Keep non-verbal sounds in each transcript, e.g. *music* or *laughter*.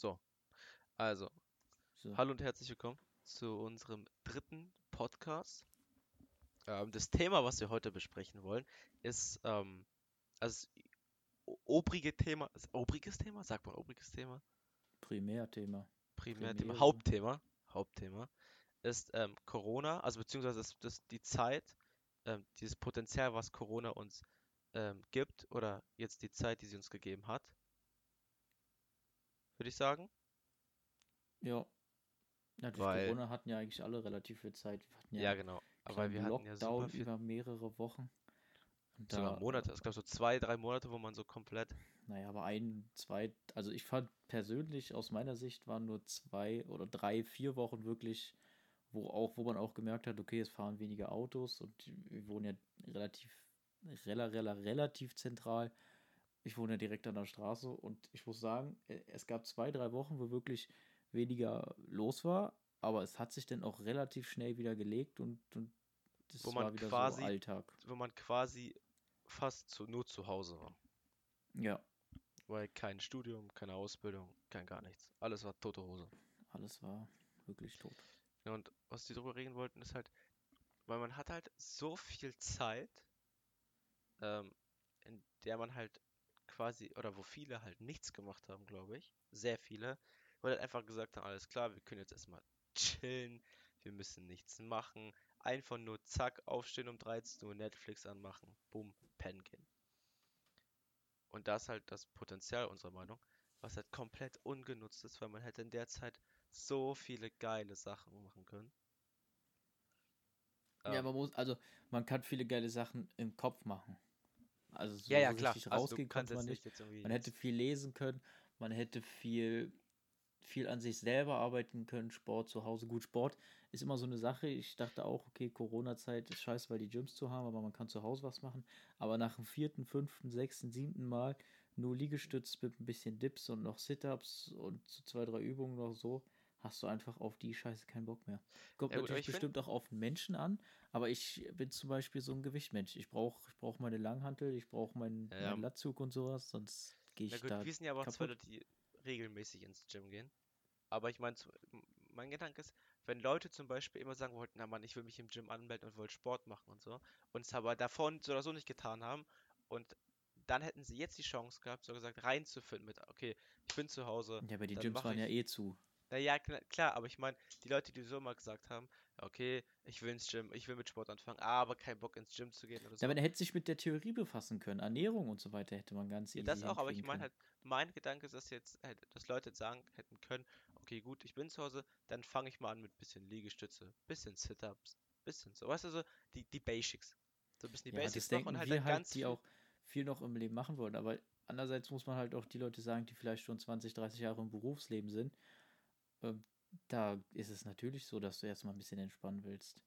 So, also, So. hallo und herzlich willkommen zu unserem dritten Podcast. Ähm, das Thema, was wir heute besprechen wollen, ist ähm, also obrige Thema, obriges Thema, sagt man obriges Thema, Primärthema. Primärthema, Primäre. Hauptthema, Hauptthema ist ähm, Corona, also beziehungsweise das, das die Zeit, ähm, dieses Potenzial, was Corona uns ähm, gibt oder jetzt die Zeit, die sie uns gegeben hat, würde ich sagen. Ja. Durch Weil- Corona hatten ja eigentlich alle relativ viel Zeit. Wir hatten ja, Ja, genau. Aber wir hatten ja super viel über mehrere Wochen. Und Sogar da, Monate. Es gab so zwei, drei Monate, wo man so komplett. Naja, aber ein, zwei, also ich fand persönlich aus meiner Sicht waren nur zwei oder drei, vier Wochen wirklich, wo auch, wo man auch gemerkt hat, okay, es fahren weniger Autos und wir wohnen ja relativ, rela, rela, relativ zentral. Ich wohne direkt an der Straße und ich muss sagen, äh, es gab zwei, drei Wochen, wo wirklich weniger los war, aber es hat sich dann auch relativ schnell wieder gelegt und, und das Wo war wieder quasi- so Alltag. wo man quasi fast zu, nur zu Hause war. Ja, Weil kein Studium, keine Ausbildung, kein gar nichts. Alles war tote Hose. alles war wirklich tot. Ja, und was die darüber reden wollten, ist halt, weil man hat halt so viel Zeit, ähm, in der man halt quasi, oder wo viele halt nichts gemacht haben, glaube ich. Sehr viele. Wo halt einfach gesagt haben, alles klar, wir können jetzt erstmal chillen, wir müssen nichts machen. Einfach nur zack, aufstehen um 13 Uhr, Netflix anmachen, bumm, pennen gehen. Und das ist halt das Potenzial unserer Meinung, was halt komplett ungenutzt ist, weil man hätte in der Zeit so viele geile Sachen machen können. Ja, Ähm, man muss, also man kann viele geile Sachen im Kopf machen. Also so, ja, ja, so klar. richtig Also rausgehen konnte man nicht. nicht Man hätte viel lesen können, man hätte viel, viel an sich selber arbeiten können, Sport zu Hause. Gut, Sport ist immer so eine Sache. Ich dachte auch, okay, Corona-Zeit ist scheiße, weil die Gyms zu haben, aber man kann zu Hause was machen. Aber nach dem vierten, fünften, sechsten, siebten Mal nur Liegestütz mit ein bisschen Dips und noch Sit-Ups und zwei, drei Übungen noch so, hast du einfach auf die Scheiße keinen Bock mehr. Kommt Ja natürlich bestimmt auch auf den Menschen an, aber ich bin zum Beispiel so ein Gewichtmensch. Ich brauche ich brauch meine Langhantel, ich brauche meinen, Ja, meinen Latzug und sowas, sonst gehe ich Na gut, da wir sind ja aber auch zwei kaputt. Leute, die regelmäßig ins Gym gehen. Aber ich meine, mein Gedanke ist, wenn Leute zum Beispiel immer sagen wollten, na Mann, ich will mich im Gym anmelden und wollte Sport machen und so, und es aber davon so oder so nicht getan haben, und dann hätten sie jetzt die Chance gehabt, so gesagt, reinzufinden mit, okay, ich bin zu Hause. Ja, aber die Gyms waren ja eh zu. Naja, klar, aber ich meine, die Leute, die so immer gesagt haben, ja, okay, ich will ins Gym, ich will mit Sport anfangen, aber kein Bock ins Gym zu gehen oder so. Ja, aber er hätte sich mit der Theorie befassen können. Ernährung und so weiter hätte man ganz Ja, easy das auch, aber ich meine halt, mein Gedanke ist, dass jetzt, dass Leute sagen hätten können, okay, gut, ich bin zu Hause, dann fange ich mal an mit bisschen Liegestütze, bisschen Sit-Ups, bisschen so, weißt du, so die, die Basics. So ein bisschen die Ja, das Basics noch denken und halt wir halt, ganz die auch viel noch im Leben machen wollen. Aber andererseits muss man halt auch die Leute sagen, die vielleicht schon 20, 30 Jahre im Berufsleben sind. Ähm, da ist es natürlich so, dass du erstmal ein bisschen entspannen willst.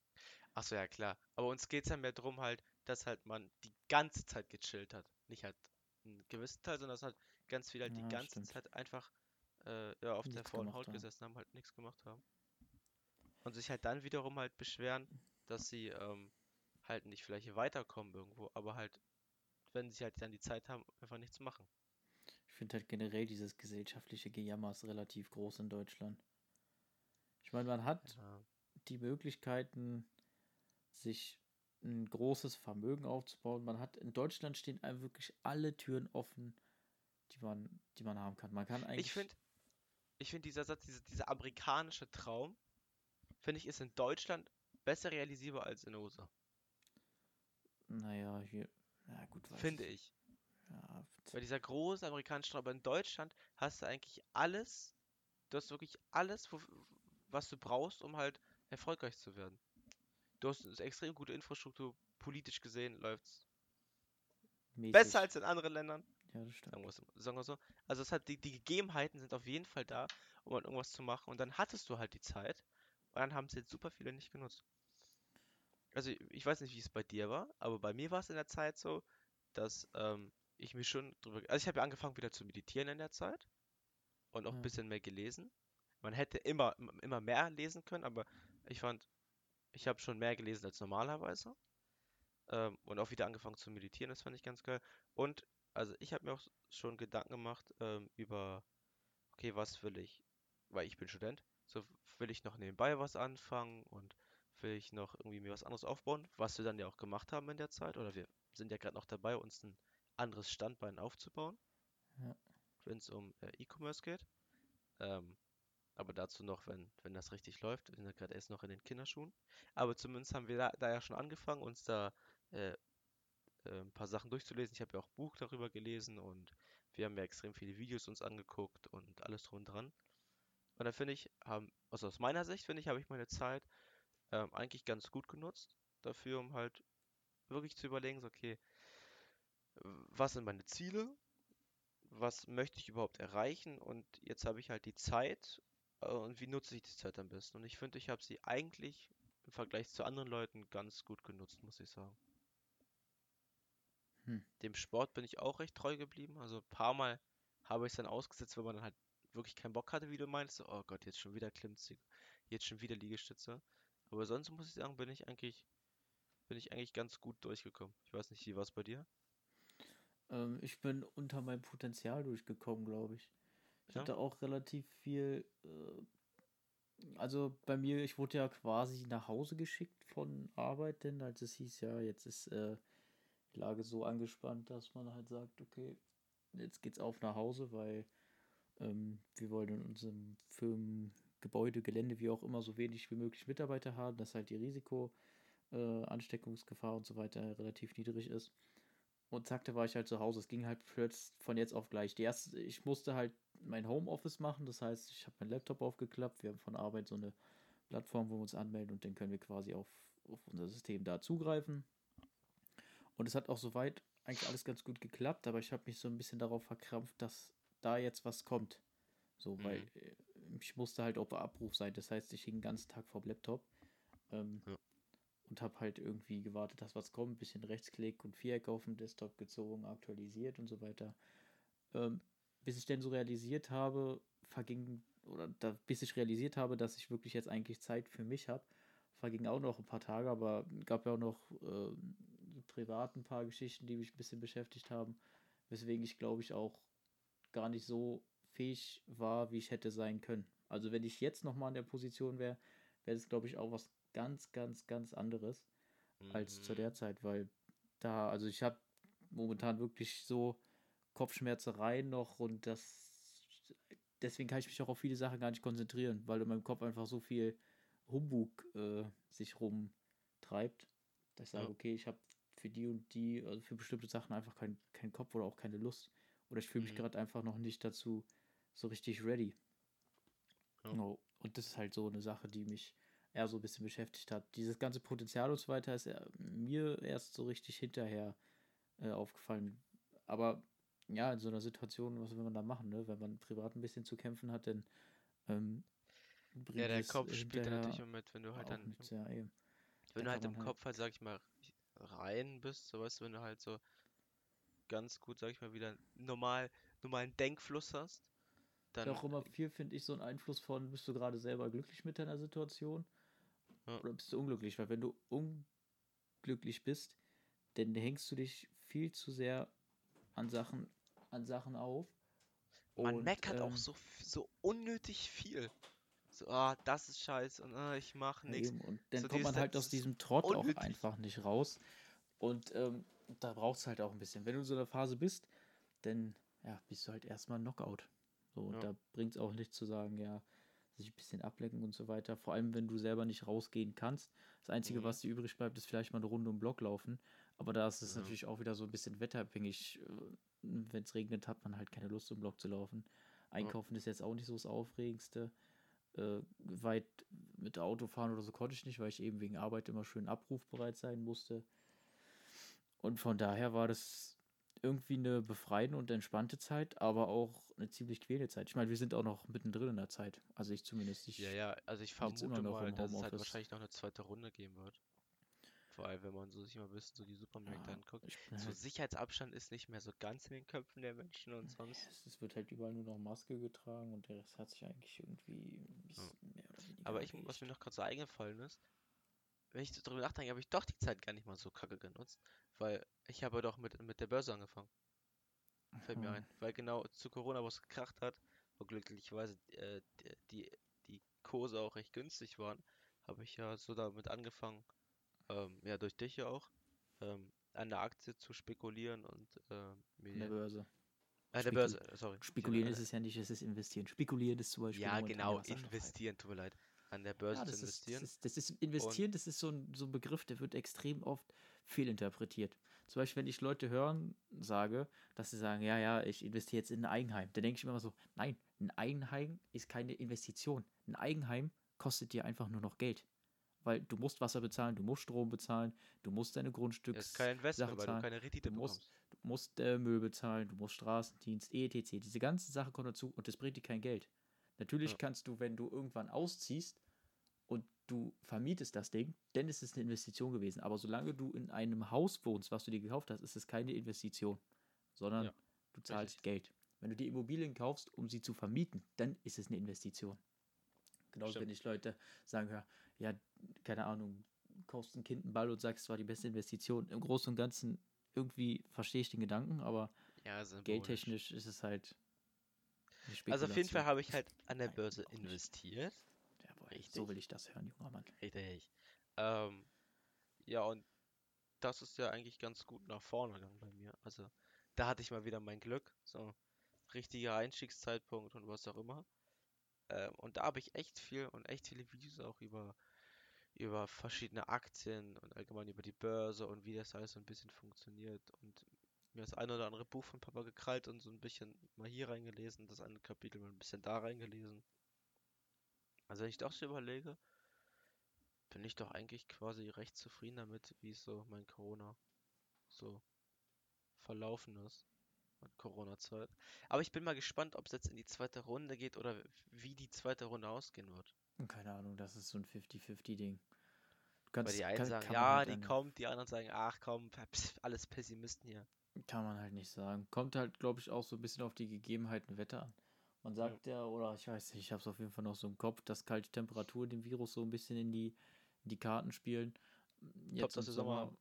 Ach so, ja, klar. Aber uns geht es ja mehr drum halt, dass halt man die ganze Zeit gechillt hat. Nicht halt einen gewissen Teil, sondern dass halt ganz viel halt die Ja, ganze stimmt. Zeit einfach äh, ja, auf der Nichts faulen gemacht Haut haben. gesessen haben, halt nichts gemacht haben. Und sich halt dann wiederum halt beschweren, dass sie ähm, halt nicht vielleicht weiterkommen irgendwo, aber halt, wenn sie halt dann die Zeit haben, einfach nichts machen. Ich finde halt generell dieses gesellschaftliche Gejammer ist relativ groß in Deutschland. Ich meine, man hat Ja. die Möglichkeiten, sich ein großes Vermögen aufzubauen. Man hat in Deutschland stehen einem wirklich alle Türen offen, die man, die man haben kann. Man kann eigentlich. Ich finde, ich finde dieser Satz, diese, dieser amerikanische Traum, finde ich, ist in Deutschland besser realisierbar als in USA. Naja, hier. Na gut, weiß Finde ich. Ja, Weil dieser große amerikanische Traum, aber in Deutschland hast du eigentlich alles, du hast wirklich alles, wo, was du brauchst, um halt erfolgreich zu werden. Du hast eine extrem gute Infrastruktur, politisch gesehen läuft's mäßig. besser als in anderen Ländern, Ja, das stimmt. sagen wir es sagen wir so. Also es hat die, die Gegebenheiten sind auf jeden Fall da, um halt irgendwas zu machen und dann hattest du halt die Zeit und dann haben es jetzt super viele nicht genutzt. Also ich, ich weiß nicht, wie es bei dir war, aber bei mir war es in der Zeit so, dass ähm, ich mich schon drüber, also ich habe ja angefangen wieder zu meditieren in der Zeit und auch ein bisschen mehr gelesen. Man hätte immer, im- immer mehr lesen können, aber ich fand, ich habe schon mehr gelesen als normalerweise. Ähm, und auch wieder angefangen zu meditieren, das fand ich ganz geil. Und also ich habe mir auch schon Gedanken gemacht ähm, über okay, was will ich, weil ich bin Student, so will ich noch nebenbei was anfangen und will ich noch irgendwie mir was anderes aufbauen, was wir dann ja auch gemacht haben in der Zeit, oder wir sind ja gerade noch dabei, uns ein anderes Standbein aufzubauen, Ja. wenn es um äh, E-Commerce geht. Ähm, aber dazu noch, wenn, wenn das richtig läuft. Wir sind ja gerade erst noch in den Kinderschuhen. Aber zumindest haben wir da, da ja schon angefangen, uns da äh, äh, ein paar Sachen durchzulesen. Ich habe ja auch ein Buch darüber gelesen und wir haben ja extrem viele Videos uns angeguckt und alles drum und dran. Und da finde ich, haben, also aus meiner Sicht finde ich, habe ich meine Zeit ähm, eigentlich ganz gut genutzt dafür, um halt wirklich zu überlegen, so, okay, was sind meine Ziele? Was möchte ich überhaupt erreichen? Und jetzt habe ich halt die Zeit und wie nutze ich die Zeit am besten? Und ich finde, ich habe sie eigentlich im Vergleich zu anderen Leuten ganz gut genutzt, muss ich sagen. Hm. Dem Sport bin ich auch recht treu geblieben. Also ein paar Mal habe ich es dann ausgesetzt, wenn man dann halt wirklich keinen Bock hatte, wie du meinst. Oh Gott, jetzt schon wieder Klimmzüge, jetzt schon wieder Liegestütze. Aber sonst muss ich sagen, bin ich eigentlich, bin ich eigentlich ganz gut durchgekommen. Ich weiß nicht, wie war es bei dir? Ähm, ich bin unter meinem Potenzial durchgekommen, glaube ich. Ich Ja? hatte auch relativ viel. Äh, also bei mir, ich wurde ja quasi nach Hause geschickt von Arbeit, denn als es hieß, ja, jetzt ist äh, die Lage so angespannt, dass man halt sagt, okay, jetzt geht's auf nach Hause, weil ähm, wir wollen in unserem Firmengebäude, Gelände, wie auch immer, so wenig wie möglich Mitarbeiter haben, dass halt die Risiko, äh, Ansteckungsgefahr und so weiter relativ niedrig ist. Und zack, da war ich halt zu Hause. Es ging halt plötzlich von jetzt auf gleich. Die erste, ich musste halt mein Homeoffice machen. Das heißt, ich habe meinen Laptop aufgeklappt. Wir haben von Arbeit so eine Plattform, wo wir uns anmelden und dann können wir quasi auf, auf unser System da zugreifen. Und es hat auch soweit eigentlich alles ganz gut geklappt, aber ich habe mich so ein bisschen darauf verkrampft, dass da jetzt was kommt. So, weil Mhm. äh, ich musste halt auf Abruf sein. Das heißt, ich hing den ganzen Tag vor dem Laptop. Ähm, Ja. Und habe halt irgendwie gewartet, dass was kommt, bisschen Rechtsklick und Viereck auf dem Desktop gezogen, aktualisiert und so weiter. Ähm, bis ich dann so realisiert habe, verging, oder da, bis ich realisiert habe, dass ich wirklich jetzt eigentlich Zeit für mich habe, vergingen auch noch ein paar Tage, aber gab ja auch noch äh, privat ein paar Geschichten, die mich ein bisschen beschäftigt haben, weswegen ich glaube ich auch gar nicht so fähig war, wie ich hätte sein können. Also wenn ich jetzt nochmal in der Position wäre, wäre das glaube ich auch was ganz, ganz, ganz anderes als zu Mhm. der Zeit, weil da, also ich habe momentan wirklich so Kopfschmerzereien noch und das, deswegen kann ich mich auch auf viele Sachen gar nicht konzentrieren, weil in meinem Kopf einfach so viel Humbug äh, sich rumtreibt, dass ich sage, Ja. okay, ich habe für die und die, also für bestimmte Sachen einfach keinen kein Kopf oder auch keine Lust. Oder ich fühle mich Mhm. gerade einfach noch nicht dazu so richtig ready. Ja. Genau. Und das ist halt so eine Sache, die mich eher so ein bisschen beschäftigt hat. Dieses ganze Potenzial und so weiter ist mir erst so richtig hinterher äh, aufgefallen. Aber ja, in so einer Situation, was will man da machen, ne? Wenn man privat ein bisschen zu kämpfen hat, dann ähm, Ja, der Kopf spielt natürlich immer mit, wenn du halt dann, nichts, ja, eben. wenn da du halt im halt- Kopf halt, sag ich mal, rein bist, so weißt du, wenn du halt so ganz gut, sag ich mal, wieder normal, normalen Denkfluss hast, dann, auch immer viel, finde ich, so ein Einfluss von, bist du gerade selber glücklich mit deiner Situation Ja. oder bist du unglücklich? Weil wenn du unglücklich bist, dann hängst du dich viel zu sehr an Sachen, an Sachen auf. man Und, meckert auch ähm, so, f- so unnötig viel. So, ah, das ist scheiße und ah, ich mach Ja, nichts. Und dann So kommt man halt aus diesem Trott auch unnötig. einfach nicht raus. Und ähm, da braucht es halt auch ein bisschen. Wenn du in so einer Phase bist, dann ja, bist du halt erstmal Knockout. So, und Ja. da bringt es auch nichts zu sagen, ja, sich ein bisschen ablenken und so weiter. Vor allem, wenn du selber nicht rausgehen kannst. Das Einzige, Mhm. was dir übrig bleibt, ist vielleicht mal eine Runde um Block laufen. Aber da ist es Ja. natürlich auch wieder so ein bisschen wetterabhängig. Wenn es regnet, hat man halt keine Lust, um Block zu laufen. Einkaufen ist jetzt auch nicht so das Aufregendste äh, weit mit Auto fahren oder so konnte ich nicht, weil ich eben wegen Arbeit immer schön abrufbereit sein musste. Und von daher war das irgendwie eine befreiende und entspannte Zeit, aber auch eine ziemlich quälende Zeit. Ich meine, wir sind auch noch mittendrin in der Zeit. Also ich zumindest. Ich, Ja, ja, also ich vermute noch mal, dass es halt wahrscheinlich noch eine zweite Runde geben wird. Vor allem, wenn man so sich mal ein bisschen so die Supermärkte ja, anguckt. So halt, Sicherheitsabstand ist nicht mehr so ganz in den Köpfen der Menschen und sonst. es, wird halt überall nur noch Maske getragen und der Rest hat sich eigentlich irgendwie ein bisschen mehr oder weniger Aber ich, was mir noch gerade so eingefallen ist, wenn ich so drüber nachdenke, habe ich doch die Zeit gar nicht mal so kacke genutzt, weil ich habe doch mit, mit der Börse angefangen. Fällt mir ein. Weil genau zu Corona, wo es gekracht hat, wo glücklicherweise äh, die, die, Kurse auch recht günstig waren, habe ich ja so damit angefangen, ähm, ja durch dich ja auch, ähm, an der Aktie zu spekulieren und äh, An der Börse. an der Börse, äh, sorry. Spekulieren ist es ja nicht, es ist investieren. Spekulieren ist zum Beispiel Ja, genau, anderes. investieren, tut mir leid. An der Börse Ja, zu das ist, das investieren. ist, das ist investieren, das ist so ein, so ein Begriff, der wird extrem oft fehlinterpretiert. Zum Beispiel, wenn ich Leute hören, sage, dass sie sagen, ja, ja, ich investiere jetzt in ein Eigenheim, dann denke ich mir immer so, nein, ein Eigenheim ist keine Investition. Ein Eigenheim kostet dir einfach nur noch Geld. Weil du musst Wasser bezahlen, du musst Strom bezahlen, du musst deine Grundstücks ist kein Investment, Sache weil du keine Rendite Du musst, bekommst. du musst äh, Müll bezahlen, du musst Straßendienst, etc. Diese ganzen Sachen kommen dazu und das bringt dir kein Geld. Natürlich Ja. kannst du, wenn du irgendwann ausziehst und du vermietest das Ding, dann ist es eine Investition gewesen. Aber solange du in einem Haus wohnst, was du dir gekauft hast, ist es keine Investition, sondern Ja, du zahlst richtig. Geld. Wenn du die Immobilien kaufst, um sie zu vermieten, dann ist es eine Investition. Genauso wenn ich Leute sagen höre, ja, keine Ahnung, kaufst ein Kind einen Ball und sagst, es war die beste Investition. Im Großen und Ganzen irgendwie verstehe ich den Gedanken, aber Ja, geldtechnisch ist es halt Also auf jeden Fall habe ich halt an der Börse investiert. Richtig. so will ich das hören, junger Mann. Richtig. Ähm, ja, und das ist ja eigentlich ganz gut nach vorne gegangen bei mir. Also, da hatte ich mal wieder mein Glück. So, richtiger Einstiegszeitpunkt und was auch immer. Ähm, und da habe ich echt viel und echt viele Videos auch über, über verschiedene Aktien und allgemein über die Börse und wie das alles so ein bisschen funktioniert. Und mir das ein oder andere Buch von Papa gekrallt und so ein bisschen mal hier reingelesen, das eine Kapitel mal ein bisschen da reingelesen. Also wenn ich doch so überlege, bin ich doch eigentlich quasi recht zufrieden damit, wie so mein Corona so verlaufen ist. Corona-Zeit. Aber ich bin mal gespannt, ob es jetzt in die zweite Runde geht oder wie die zweite Runde ausgehen wird. Und keine Ahnung, das ist so ein 50-50-Ding. Du Weil die einen kann, sagen, kann ja, halt die kommt, die anderen sagen, ach komm, pss, alles Pessimisten hier. Kann man halt nicht sagen. Kommt halt, glaube ich, auch so ein bisschen auf die Gegebenheiten Wetter an. Man Ja. sagt ja, oder ich weiß nicht, ich habe es auf jeden Fall noch so im Kopf, dass kalte Temperaturen dem Virus so ein bisschen in die, in die Karten spielen. Jetzt dass im Sommer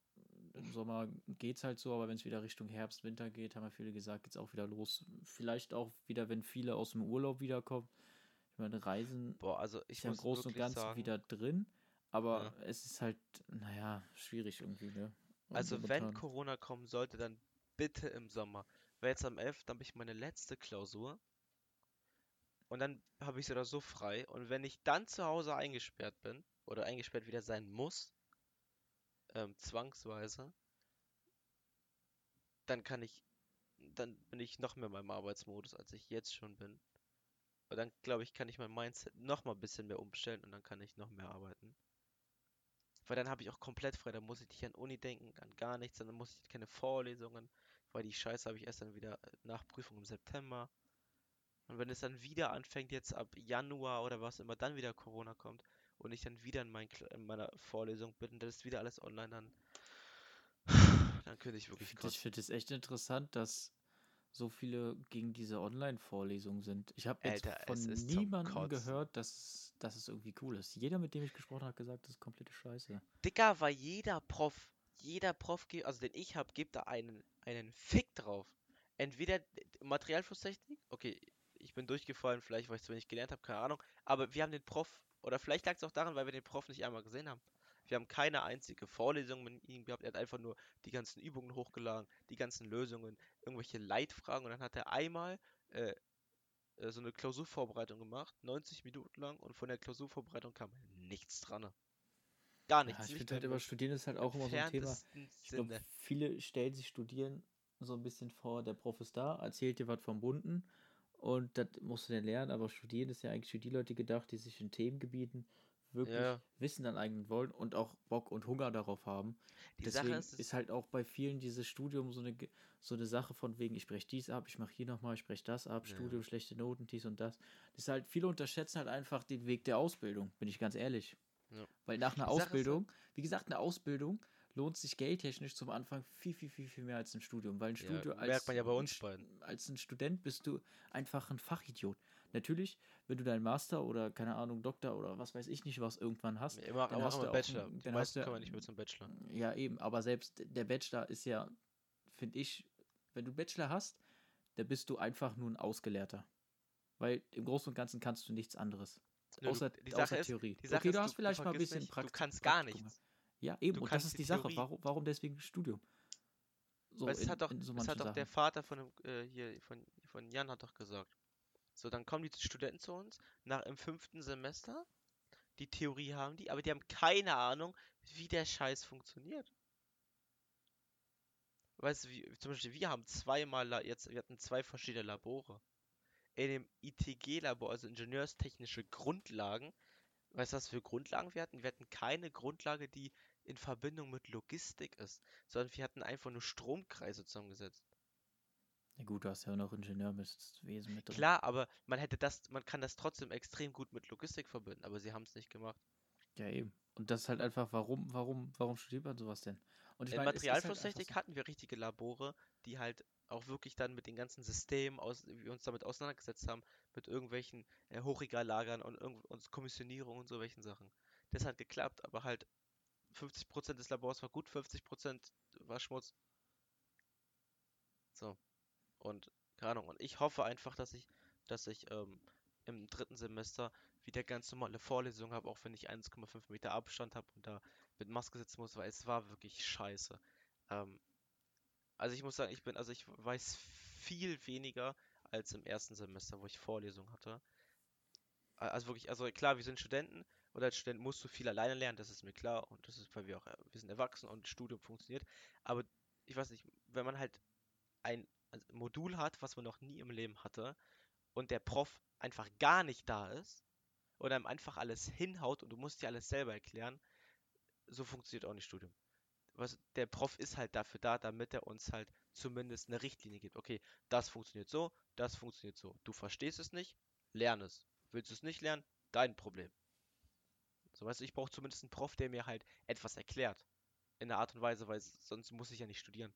im Sommer geht es halt so, aber wenn es wieder Richtung Herbst, Winter geht, haben ja viele gesagt, geht's auch wieder los. Vielleicht auch wieder, wenn viele aus dem Urlaub wiederkommen. Ich meine, Reisen Boah, also ich ist ja im Großen und Ganzen sagen, wieder drin, aber Ja. es ist halt, naja, schwierig irgendwie, ne? Also wenn Corona kommen sollte, dann bitte im Sommer. Weil jetzt am 11. habe ich meine letzte Klausur. Und dann habe ich sie oder so frei. Und wenn ich dann zu Hause eingesperrt bin, oder eingesperrt wieder sein muss, ähm, zwangsweise, dann kann ich, dann bin ich noch mehr in meinem Arbeitsmodus, als ich jetzt schon bin. Und dann, glaube ich, kann ich mein Mindset noch mal ein bisschen mehr umstellen und dann kann ich noch mehr arbeiten. Weil dann habe ich auch komplett frei, dann muss ich nicht an Uni denken, an gar nichts, dann muss ich keine Vorlesungen, weil die Scheiße habe ich erst dann wieder äh, nach Prüfung im September. Und wenn es dann wieder anfängt, jetzt ab Januar oder was immer, dann wieder Corona kommt und ich dann wieder in, mein, in meiner Vorlesung bin das ist wieder alles online, dann, dann könnte ich Ich wirklich finde ich kotzen. find es echt interessant, dass so viele gegen diese Online-Vorlesungen sind. Ich habe jetzt von niemandem gehört, dass, dass es irgendwie cool ist. Jeder, mit dem ich gesprochen habe, hat gesagt, das ist komplette Scheiße. Dicker, weil jeder Prof, jeder Prof, also den ich habe, gibt da einen, einen Fick drauf. Entweder Materialflusstechnik, okay, ich bin durchgefallen, vielleicht weil ich zu wenig gelernt habe, keine Ahnung, aber wir haben den Prof, oder vielleicht lag es auch daran, weil wir den Prof nicht einmal gesehen haben. Wir haben keine einzige Vorlesung mit ihm gehabt, er hat einfach nur die ganzen Übungen hochgeladen, die ganzen Lösungen, irgendwelche Leitfragen und dann hat er einmal äh, äh, so eine Klausurvorbereitung gemacht, 90 Minuten lang und von der Klausurvorbereitung kam nichts dran. Gar nichts. Ja, ich finde halt immer, im Studieren ist halt auch immer so ein Thema. Ich glaube, viele stellen sich Studieren so ein bisschen vor, der Prof ist da, erzählt dir was vom Bunden und das musst du dann lernen, aber Studieren ist ja eigentlich für die Leute gedacht, die sich in Themengebieten wirklich Ja. Wissen aneignen wollen und auch Bock und Hunger darauf haben. Die Deswegen Sache ist, ist, halt auch bei vielen dieses Studium so eine, so eine Sache von wegen, ich spreche dies ab, ich mache hier nochmal, ich spreche das ab, Ja. Studium, schlechte Noten, dies und das. Das ist halt, viele unterschätzen halt einfach den Weg der Ausbildung, bin ich ganz ehrlich. Ja. Weil nach einer ist halt Ausbildung, wie gesagt, eine Ausbildung lohnt sich geldtechnisch zum Anfang viel, viel, viel, viel mehr als ein Studium. Weil ein Ja, Studium als, merkt man ja bei ein uns beiden. als ein Student bist du einfach ein Fachidiot. Natürlich, wenn du deinen Master oder keine Ahnung, Doktor oder was weiß ich nicht was irgendwann hast, immer, dann hast du auch Bachelor. ein- Die dann hast du- kommen ja nicht mehr zum Bachelor. ja, eben, aber selbst der Bachelor ist ja, finde ich, wenn du Bachelor hast, dann bist du einfach nur ein Ausgelehrter. Weil im Großen und Ganzen kannst du nichts anderes. Nö, außer die Sache außer ist- Theorie. Die Sache okay, ist, du hast vielleicht mal ein bisschen nicht, Prakt Du kannst gar Praktikum nichts. Ja, eben, Du und das ist die die Sache. Warum, warum deswegen Studium? So es in, hat doch, so es hat doch der. Vater von dem, äh, hier, von, von Jan hat doch gesagt. So, dann kommen die Studenten zu uns, nach im fünften Semester, die Theorie haben die, aber die haben keine Ahnung, wie der Scheiß funktioniert. Weißt du, wie, zum Beispiel, wir haben zweimal, jetzt, wir hatten zwei verschiedene Labore. In dem ITG-Labor, also Ingenieurstechnische Grundlagen, weißt du, was für Grundlagen wir hatten? Wir hatten keine Grundlage, die in Verbindung mit Logistik ist, sondern wir hatten einfach nur Stromkreise zusammengesetzt. Ja gut, du hast ja auch noch Ingenieurwesen mit drin. Klar, aber man hätte das, man kann das trotzdem extrem gut mit Logistik verbinden, aber sie haben es nicht gemacht. Ja, eben. Und das ist halt einfach, warum, warum, warum studiert man sowas denn? Und ich In halt Materialflusstechnik so- hatten wir richtige Labore, die halt auch wirklich dann mit den ganzen Systemen, aus, wie wir uns damit auseinandergesetzt haben, mit irgendwelchen äh, Hochregallagern und, und Kommissionierung und so welchen Sachen. Das hat geklappt, aber halt 50% des Labors war gut, 50% war Schmutz. So. Und keine Ahnung. Und ich hoffe einfach, dass ich, dass ich ähm, im dritten Semester wieder ganz normale Vorlesungen habe, auch wenn ich 1,5 Meter Abstand habe und da mit Maske sitzen muss, weil es war wirklich scheiße. Ähm, also ich muss sagen, ich bin, also ich weiß viel weniger als im ersten Semester, wo ich Vorlesungen hatte. A- Also wirklich, also klar, wir sind Studenten und als Student musst du viel alleine lernen, das ist mir klar und das ist, weil wir auch, äh, wir sind erwachsen und Studium funktioniert. Aber ich weiß nicht, wenn man halt ein also Modul hat, was man noch nie im Leben hatte und der Prof einfach gar nicht da ist oder einem einfach alles hinhaut und du musst dir alles selber erklären, so funktioniert auch nicht Studium. Was, der Prof ist halt dafür da, damit er uns halt zumindest eine Richtlinie gibt. Okay, das funktioniert so, das funktioniert so. Du verstehst es nicht, lern es. Willst du es nicht lernen? Dein Problem. So, weißt du, ich brauche zumindest einen Prof, der mir halt etwas erklärt. In einer Art und Weise, weil sonst muss ich ja nicht studieren.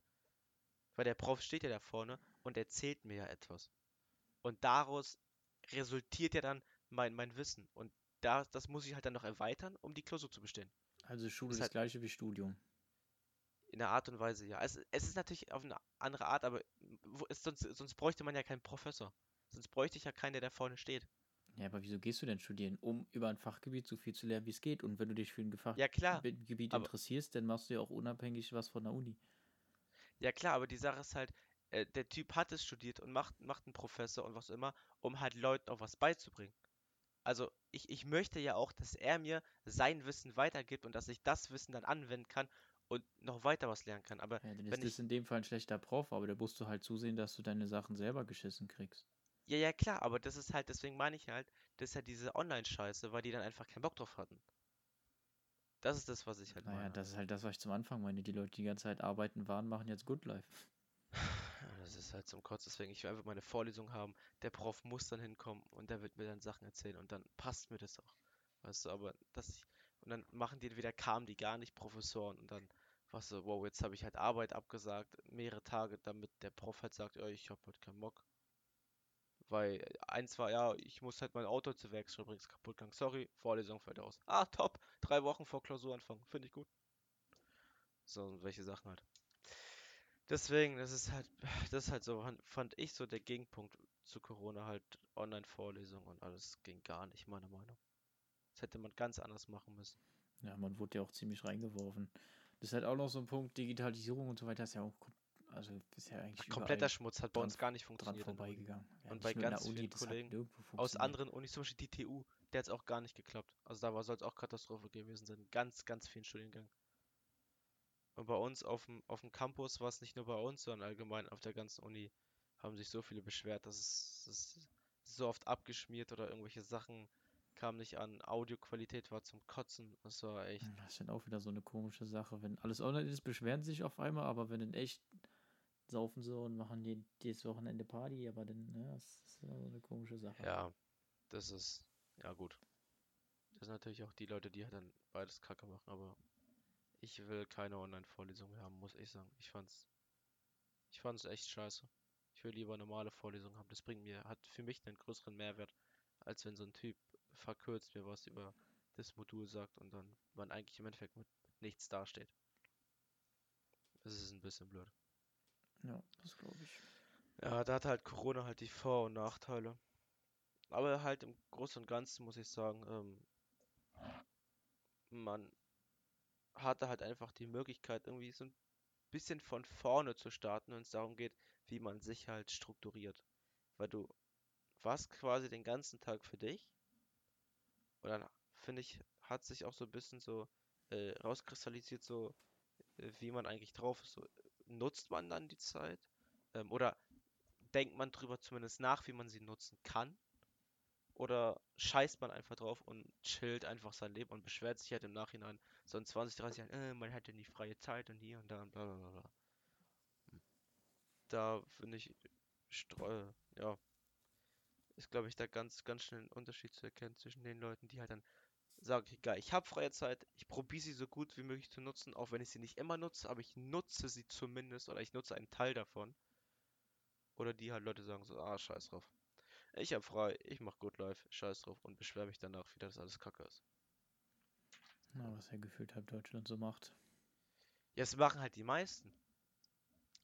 Weil der Prof steht ja da vorne und erzählt mir ja etwas. Und daraus resultiert ja dann mein, mein Wissen. Und da, das muss ich halt dann noch erweitern, um die Klausur zu bestehen. Also Schule ist das halt- gleiche wie Studium. In der Art und Weise, ja. Es, es ist natürlich auf eine andere Art, aber wo, es, sonst, sonst bräuchte man ja keinen Professor. Sonst bräuchte ich ja keinen, der da vorne steht. Ja, aber wieso gehst du denn studieren? Um über ein Fachgebiet so viel zu lernen, wie es geht. Und wenn du dich für ein Gefach Ja, interessierst, dann machst du ja auch unabhängig was von der Uni. Ja, klar, aber die Sache ist halt, äh, der Typ hat es studiert und macht, macht einen Professor und was immer, um halt Leuten auch was beizubringen. Also, ich, ich möchte ja auch, dass er mir sein Wissen weitergibt und dass ich das Wissen dann anwenden kann und noch weiter was lernen kann. Aber Ja, dann wenn ist das in dem Fall ein schlechter Prof, aber da musst du halt zusehen, dass du deine Sachen selber geschissen kriegst. Ja, ja, klar, aber das ist halt, deswegen meine ich halt, das ist ja diese Online-Scheiße, weil die dann einfach keinen Bock drauf hatten. Das ist das, was ich halt Naja, meine. das ist halt das, was ich zum Anfang meine. Die Leute, die die ganze Zeit arbeiten waren, machen jetzt Good Life. Das ist halt zum Kotz, deswegen ich will einfach meine Vorlesung haben. Der Prof muss dann hinkommen und der wird mir dann Sachen erzählen und dann passt mir das auch. Weißt du, aber ich, und dann machen die wieder, kamen die gar nicht Professoren und dann war so, wow, jetzt habe ich halt Arbeit abgesagt, mehrere Tage, damit der Prof halt sagt, ja, ich habe heute keinen Bock. Weil eins war, ja, ich muss halt mein Auto zur Werkstatt bringen, kaputt gegangen. Sorry, Vorlesung fällt aus. Ah, top, drei Wochen vor Klausuranfang, finde ich gut. So, welche Sachen halt. Deswegen, das ist halt, *sighs* das ist halt so, fand- ich so der Gegenpunkt zu Corona halt Online-Vorlesungen und alles ging gar nicht, meiner Meinung. Das hätte man ganz anders machen müssen. Ja, man wurde ja auch ziemlich reingeworfen. Das ist halt auch noch so ein Punkt, Digitalisierung und so weiter ist ja auch, also ist ja eigentlich Kompletter überall Schmutz hat bei uns gar nicht funktioniert. vorbeigegangen. Ja, Und bei ganz Uni, vielen Kollegen Aus anderen Unis, zum Beispiel die TU, der hat es auch gar nicht geklappt. Also da soll es auch Katastrophe gewesen sein. in Ganz, ganz vielen Studiengängen. Und bei uns auf dem, auf dem Campus war es nicht nur bei uns, sondern allgemein auf der ganzen Uni haben sich so viele beschwert, dass es, es so oft abgeschmiert oder irgendwelche Sachen kamen nicht an. Audioqualität war zum Kotzen. Das war echt. Das ist dann auch wieder so eine komische Sache. Wenn alles online ist, beschweren sie sich auf einmal, aber wenn in echt saufen sie und machen die dieses Wochenende Party, aber dann, ja, das ist so eine komische Sache. Ja, das ist. Ja, gut. Das sind natürlich auch die Leute, die halt dann beides Kacke machen, aber ich will keine Online-Vorlesung haben, muss ich sagen. Ich fand's. Ich fand's echt scheiße. Ich will lieber normale Vorlesungen haben. Das bringt mir, hat für mich einen größeren Mehrwert, als wenn so ein Typ verkürzt mir was über das Modul sagt und dann man eigentlich im Endeffekt mit nichts dasteht. Das ist ein bisschen blöd. Ja, das glaube ich. Ja, da hat halt Corona halt die Vor- und Nachteile. Aber halt im Großen und Ganzen muss ich sagen, ähm, man hatte halt einfach die Möglichkeit, irgendwie so ein bisschen von vorne zu starten, wenn es darum geht, wie man sich halt strukturiert. Weil du warst quasi den ganzen Tag für dich. Und dann, finde ich, hat sich auch so ein bisschen so äh, rauskristallisiert, so äh, wie man eigentlich drauf ist. So, nutzt man dann die Zeit? Ähm, oder denkt man drüber zumindest nach, wie man sie nutzen kann? Oder scheißt man einfach drauf und chillt einfach sein Leben und beschwert sich halt im Nachhinein so in 20, 30 Jahren, äh, man hätte nie freie Zeit und hier und da und bla bla bla. Da finde ich, streu, ja, ist glaube ich da ganz, ganz schnell ein Unterschied zu erkennen zwischen den Leuten, die halt dann sagen, egal, ich habe freie Zeit, ich probiere sie so gut wie möglich zu nutzen, auch wenn ich sie nicht immer nutze, aber ich nutze sie zumindest oder ich nutze einen Teil davon. Oder die halt Leute sagen so, ah, scheiß drauf. Ich hab frei, ich mach Good Life, scheiß drauf und beschwere mich danach wieder, dass alles kacke ist. Na, was ja gefühlt halb Deutschland so macht. Ja, es machen halt die meisten.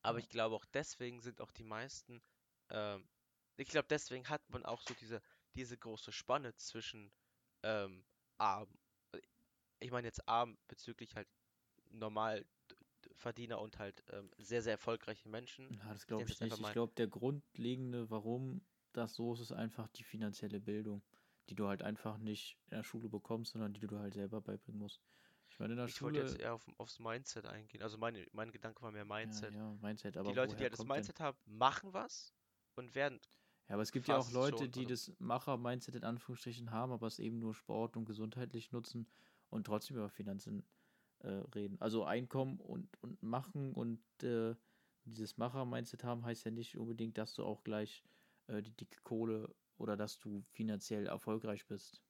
Aber ich glaube auch deswegen sind auch die meisten, ähm, ich glaube deswegen hat man auch so diese, diese große Spanne zwischen ähm, arm, ich meine jetzt arm bezüglich halt normal Verdiener und halt ähm, sehr, sehr erfolgreichen Menschen. Ja, das glaube ich einfach nicht. Ich glaube, der grundlegende, warum das so ist, ist einfach die finanzielle Bildung, die du halt einfach nicht in der Schule bekommst, sondern die du halt selber beibringen musst. Ich meine, in der Ich wollte Schule. jetzt eher auf, aufs Mindset eingehen. Also meine, mein Gedanke war mehr ja, Mindset. ja, Mindset, aber die Leute, die halt das kommt denn- Mindset haben, machen was und werden Ja, aber es gibt ja auch Leute, schon, die das Macher-Mindset in Anführungsstrichen haben, aber es eben nur Sport und gesundheitlich nutzen und trotzdem über Finanzen äh, reden. Also Einkommen und, und machen und äh, dieses Macher-Mindset haben, heißt ja nicht unbedingt, dass du auch gleich äh, die dicke Kohle oder dass du finanziell erfolgreich bist.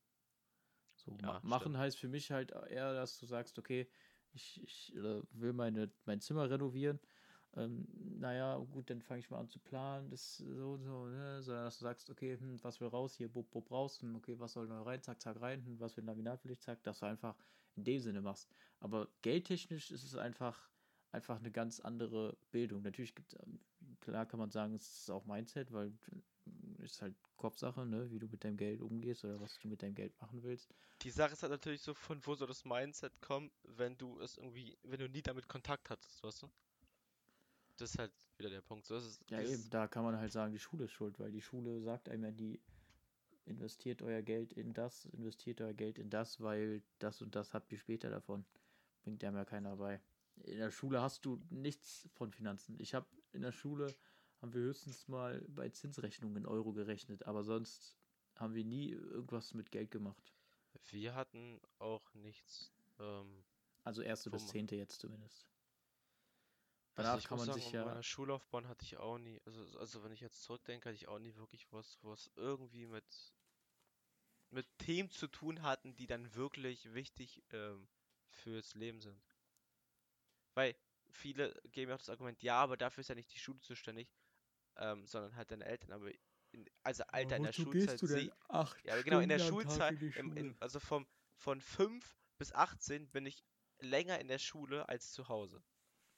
So, Ja, ma machen stimmt. heißt für mich halt eher, dass du sagst, okay, ich, ich äh, will meine, mein Zimmer renovieren ähm, naja, gut, dann fange ich mal an zu planen, das so und so, ne? sondern dass du sagst, okay, hm, was will raus, hier, bub, bub, raus, hm, okay, was soll neu rein, zack, zack, rein, hm, was will Laminat will ich, zack, dass du einfach in dem Sinne machst. Aber geldtechnisch ist es einfach, einfach eine ganz andere Bildung. Natürlich gibt klar kann man sagen, es ist auch Mindset, weil es ist halt Kopfsache, ne, wie du mit deinem Geld umgehst oder was du mit deinem Geld machen willst. Die Sache ist halt natürlich so, von wo soll das Mindset kommen, wenn du es irgendwie, wenn du nie damit Kontakt hattest, weißt du? Das ist halt wieder der Punkt. So ist es. Ja, eben, da kann man halt sagen, die Schule ist schuld, weil die Schule sagt einem ja, die investiert euer Geld in das, investiert euer Geld in das, weil das und das habt ihr später davon. Bringt einem ja keiner bei. In der Schule hast du nichts von Finanzen. Ich habe in der Schule, haben wir höchstens mal bei Zinsrechnungen in Euro gerechnet, aber sonst haben wir nie irgendwas mit Geld gemacht. Wir hatten auch nichts. Ähm, Also erste bis zehnte jetzt zumindest. Also Danach ich kann man sagen, sich ja. meiner Schullaufbahn hatte ich auch nie, also, also wenn ich jetzt zurückdenke, hatte ich auch nie wirklich was, was irgendwie mit, mit Themen zu tun hatten, die dann wirklich wichtig ähm, fürs Leben sind. Weil viele geben ja auch das Argument, ja, aber dafür ist ja nicht die Schule zuständig, ähm, sondern halt deine Eltern. Aber in, also Alter, in der Schulzeit Acht Ja, genau, in der Schulzeit, in die im, in, Schule? also vom, von 5 bis 18 bin ich länger in der Schule als zu Hause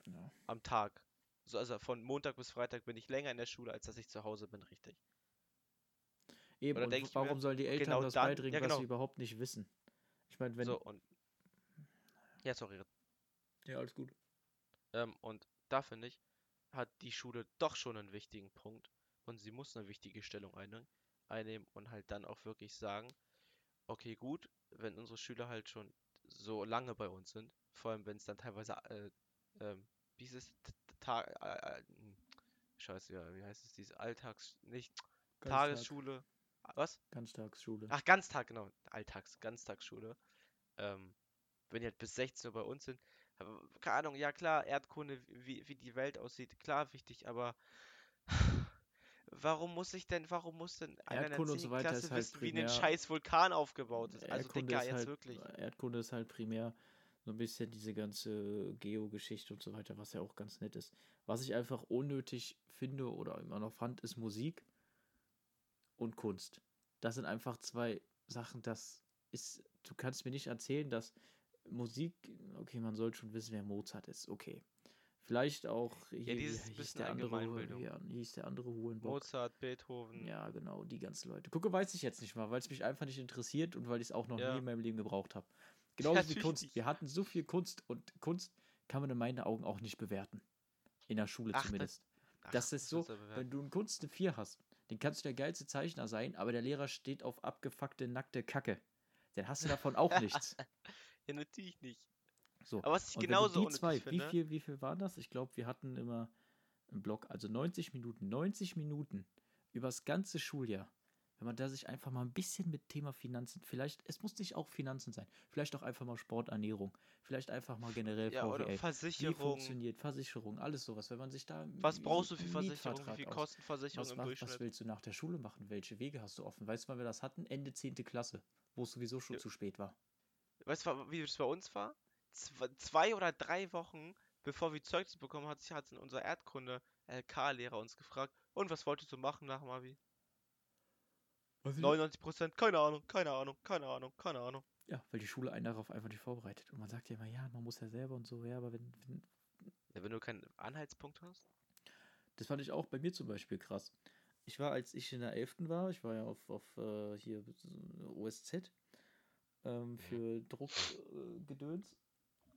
Ja. am Tag. So, also von Montag bis Freitag bin ich länger in der Schule, als dass ich zu Hause bin, richtig. Eben, Oder und ich warum mir, sollen die Eltern genau das dann- beibringen, ja, was genau. sie überhaupt nicht wissen? Ich meine, wenn. So, und. Ja, sorry. Ja, alles gut. Ähm, und da finde ich, hat die Schule doch schon einen wichtigen Punkt und sie muss eine wichtige Stellung einnehmen, einnehmen und halt dann auch wirklich sagen, okay, gut, wenn unsere Schüler halt schon so lange bei uns sind, vor allem wenn es dann teilweise, äh, ähm, wie ist es, T- T- Tag, äh, äh, scheiße, ja, wie heißt es, diese Alltags, nicht, Tagesschule, was? Ganztagsschule. Ach, Ganztag, genau. Alltags, Ganztagsschule. Ähm, wenn die halt bis 16 Uhr bei uns sind. Keine Ahnung, ja klar, Erdkunde, wie, wie die Welt aussieht, klar wichtig, aber *sighs* warum muss ich denn, warum muss denn einer in der Erdkunde und so 10. weiter Klasse halt wissen, wie ein primär- scheiß Vulkan aufgebaut ist? Also, Erdkunde Digga, ist jetzt halt, wirklich. Erdkunde ist halt primär so ein bisschen diese ganze Geogeschichte und so weiter, was ja auch ganz nett ist. Was ich einfach unnötig finde oder immer noch fand, ist Musik und Kunst. Das sind einfach zwei Sachen, das ist, du kannst mir nicht erzählen, dass Musik, okay, man soll schon wissen, wer Mozart ist, okay. Vielleicht auch Ja, hier, wie dieses hieß bisschen der andere, ja, wie hieß der andere Hurenbock? Mozart, Beethoven. Ja, genau, die ganzen Leute. Gucke, weiß ich jetzt nicht mal, weil es mich einfach nicht interessiert und weil ich es auch noch Ja. nie in meinem Leben gebraucht habe. Genauso wie Kunst. nicht. Wir hatten so viel Kunst und Kunst kann man in meinen Augen auch nicht bewerten. In der Schule Ach, das- zumindest. Ach, das ist so, wenn du in Kunst eine 4 hast, dann kannst du der geilste Zeichner sein, aber der Lehrer steht auf abgefuckte, nackte Kacke. Dann hast du davon auch nichts. *laughs* Ja, natürlich nicht. So. Aber was ich Und genauso die zwei, wie finde, viel, wie viel waren das? Ich glaube, wir hatten immer im Block, also 90 Minuten, 90 Minuten übers ganze Schuljahr. Wenn man da sich einfach mal ein bisschen mit Thema Finanzen, vielleicht, es muss nicht auch Finanzen sein, vielleicht auch einfach mal Sport, Ernährung, vielleicht einfach mal generell ja, oder VWL. Wie Versicherung. funktioniert Versicherung, alles sowas. Wenn man sich da Was brauchst du für Versicherung? Wie Mietvertrag viel aus- kostet Versicherung was, im Durchschnitt? was willst du nach der Schule machen? Welche Wege hast du offen? Weißt du, wann wir das hatten? Ende 10. Klasse, wo es sowieso schon Ja. zu spät war. Weißt du, wie es bei uns war? Zwe- Zwei oder drei Wochen, bevor wir Zeugnis bekommen hat, hat unser Erdkunde-LK-Lehrer uns gefragt, und was wolltest du machen nach dem Abi? 99%, keine Ahnung, keine Ahnung, keine Ahnung, keine Ahnung. Ja, weil die Schule einen darauf einfach nicht vorbereitet. Und man sagt ja immer, ja, man muss ja selber und so, ja, aber wenn, wenn Ja, wenn du keinen Anhaltspunkt hast. das fand ich auch bei mir zum Beispiel krass. Ich war, als ich in der 11. war, ich war ja auf, auf äh, hier äh, OSZ ähm, für Druckgedöns. Äh,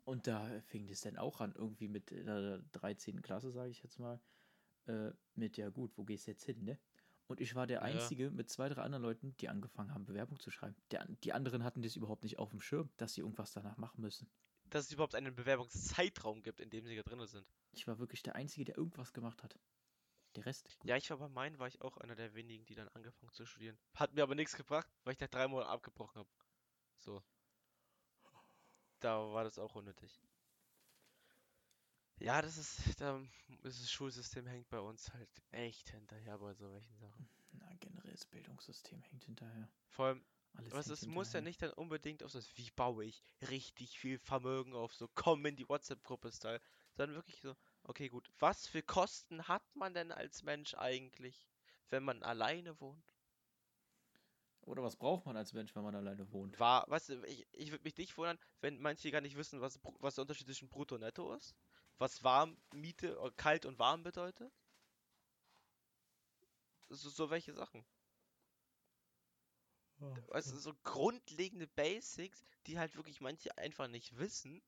und da fing das dann auch an, irgendwie mit in der 13. Klasse, sage ich jetzt mal, äh, mit, ja gut, wo gehst du jetzt hin, ne? Und ich war der Ja. Einzige mit zwei, drei anderen Leuten, die angefangen haben, Bewerbung zu schreiben. Der, die anderen hatten das überhaupt nicht auf dem Schirm, dass sie irgendwas danach machen müssen. Dass es überhaupt einen Bewerbungszeitraum gibt, in dem sie da drin sind. Ich war wirklich der Einzige, der irgendwas gemacht hat. Der Rest. Ja, ich war bei meinen, war ich auch einer der wenigen, die dann angefangen zu studieren. Hat mir aber nichts gebracht, weil ich nach drei Monaten abgebrochen habe. So. Da war das auch unnötig. Ja, das ist, da ist das Schulsystem hängt bei uns halt echt hinterher bei solchen Sachen. Na, generell das Bildungssystem hängt hinterher. Vor allem, Alles was es muss ja nicht dann unbedingt auf das, wie baue ich richtig viel Vermögen auf, so komm in die WhatsApp-Gruppe Style, sondern wirklich so, okay, gut, was für Kosten hat man denn als Mensch eigentlich, wenn man alleine wohnt? Oder was braucht man als Mensch, wenn man alleine wohnt? War, weißt du, ich, ich würde mich nicht wundern, wenn manche gar nicht wissen, was, was der Unterschied zwischen Brutto und Netto ist. Was warm, Miete, äh, kalt und warm bedeutet. So, so welche Sachen. Weißt du, so grundlegende Basics, die halt wirklich manche einfach nicht wissen,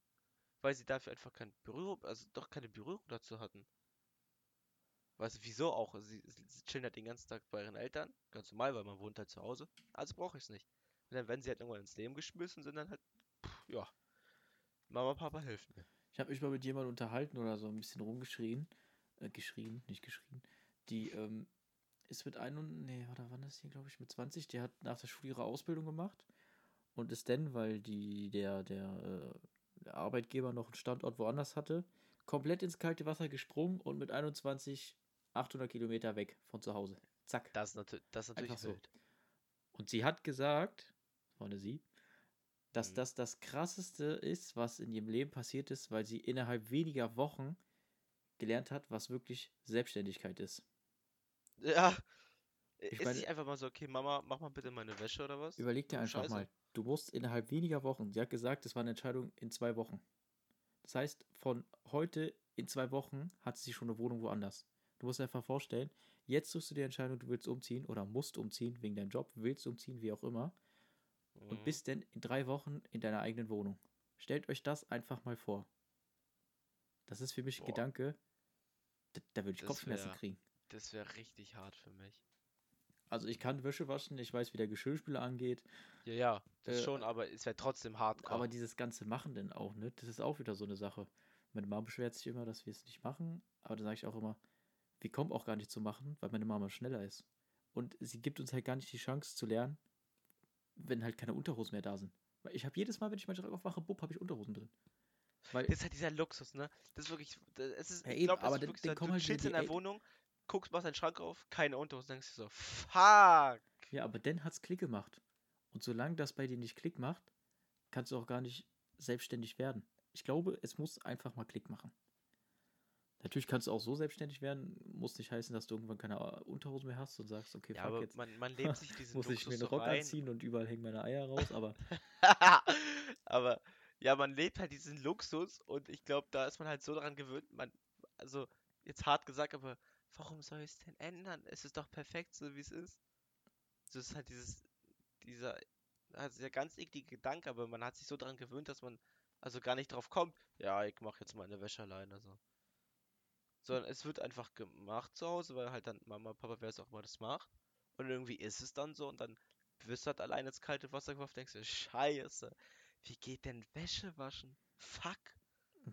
weil sie dafür einfach keine Berührung, also doch keine Berührung dazu hatten. Weißt du, wieso auch? Sie, sie chillen halt den ganzen Tag bei ihren Eltern, ganz normal, weil man wohnt halt zu Hause. Also brauche ich es nicht. Und dann, wenn sie halt irgendwann ins Leben geschmissen sind, dann halt, pff, ja, Mama, Papa hilft mir. Ich habe mich mal mit jemandem unterhalten oder so ein bisschen rumgeschrien. Äh, geschrien, nicht geschrien. Die ähm, ist mit einem, nee, oder wann ist die, glaube ich, mit 20, die hat nach der Schule ihre Ausbildung gemacht und ist dann, weil die, der, der, äh, der Arbeitgeber noch einen Standort woanders hatte, komplett ins kalte Wasser gesprungen und mit 21 800 Kilometer weg von zu Hause. Zack. Das ist natürlich, das ist natürlich Einfach so. wild. Und sie hat gesagt, vorne sie, dass Mhm. das das krasseste ist, was in ihrem Leben passiert ist, weil sie innerhalb weniger Wochen gelernt hat, was wirklich Selbstständigkeit ist. Ja. Ich ist meine- nicht einfach mal so, okay, Mama, mach mal bitte meine Wäsche oder was? Überleg dir einfach scheiße. mal, du musst innerhalb weniger Wochen, sie hat gesagt, das war eine Entscheidung in zwei Wochen. Das heißt, von heute in zwei Wochen hat sie schon eine Wohnung woanders. Du musst dir einfach vorstellen, jetzt suchst du die Entscheidung, du willst umziehen oder musst umziehen wegen deinem Job, willst umziehen, wie auch immer. Und Mhm. bist dann in drei Wochen in deiner eigenen Wohnung. Stellt euch das einfach mal vor. Das ist für mich ein Boah. Gedanke, da, da würde ich Das Kopfschmerzen wär- kriegen. Das wäre richtig hart für mich. Also ich kann Wäsche waschen, ich weiß, wie der Geschirrspüler angeht, Ja, ja, das Äh, schon, aber es wäre trotzdem hardcore. aber dieses ganze Machen denn auch, ne? Das ist auch wieder so eine Sache. Meine Mama beschwert sich immer, dass wir es nicht machen, aber dann sage ich auch immer, wir kommen auch gar nicht zu machen, weil meine Mama schneller ist. Und sie gibt uns halt gar nicht die Chance zu lernen, wenn halt keine Unterhosen mehr da sind. Weil ich habe jedes Mal, wenn ich meinen Schrank aufmache, bupp, habe ich Unterhosen drin. Weil Das ist halt dieser Luxus, ne? Das ist wirklich, das- es ist, Ja, ich eben, glaube, aber ist dann- wirklich dann so, du halt chillst in der Wohnung, guckst, machst deinen Schrank auf, keine Unterhose, denkst du so, fuck. Ja, aber dann hat's Klick gemacht. Und solange das bei dir nicht Klick macht, kannst du auch gar nicht selbstständig werden. Ich glaube, es muss einfach mal Klick machen. Natürlich kannst du auch so selbstständig werden, muss nicht heißen, dass du irgendwann keine äh, Unterhose mehr hast und sagst, okay, Ja, fuck, aber jetzt man, man *laughs* lebt sich diesen muss ich mir Luxus einen Rock rein. anziehen und überall hängen meine Eier raus, aber *laughs* aber ja, man lebt halt diesen Luxus und ich glaube, da ist man halt so daran gewöhnt, man also jetzt hart gesagt, aber warum soll ich es denn ändern? Es ist doch perfekt, so wie es ist. So ist halt dieses, dieser, also dieser ganz eklige Gedanke, aber man hat sich so daran gewöhnt, dass man also gar nicht drauf kommt, ja, ich mache jetzt meine Wäsche alleine, so. Sondern es wird einfach gemacht zu Hause, weil halt dann Mama, Papa, wer es auch immer das macht. Und irgendwie ist es dann so und dann wirst du halt alleine ins kalte Wasser geworfen, denkst du, scheiße, wie geht denn Wäsche waschen? Fuck.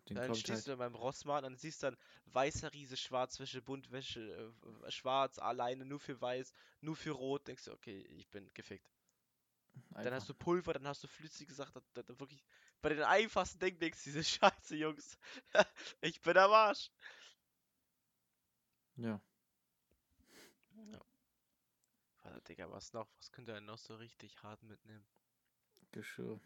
Dann stehst halt, du beim Rossmann und siehst dann weißer Riese, Schwarzwäsche, Buntwäsche, äh, schwarz, alleine, nur für weiß, nur für rot. Denkst du, okay, ich bin gefickt. Dann einfach, hast du Pulver, dann hast du flüssige Sachen. Da, da, da wirklich, bei den einfachsten Dingen denkst du, diese *laughs* Scheiße, Jungs. *laughs* ich bin am Arsch. Ja, Ja. Warte, Digga, was noch? Was könnte er noch so richtig hart mitnehmen? Geschirr.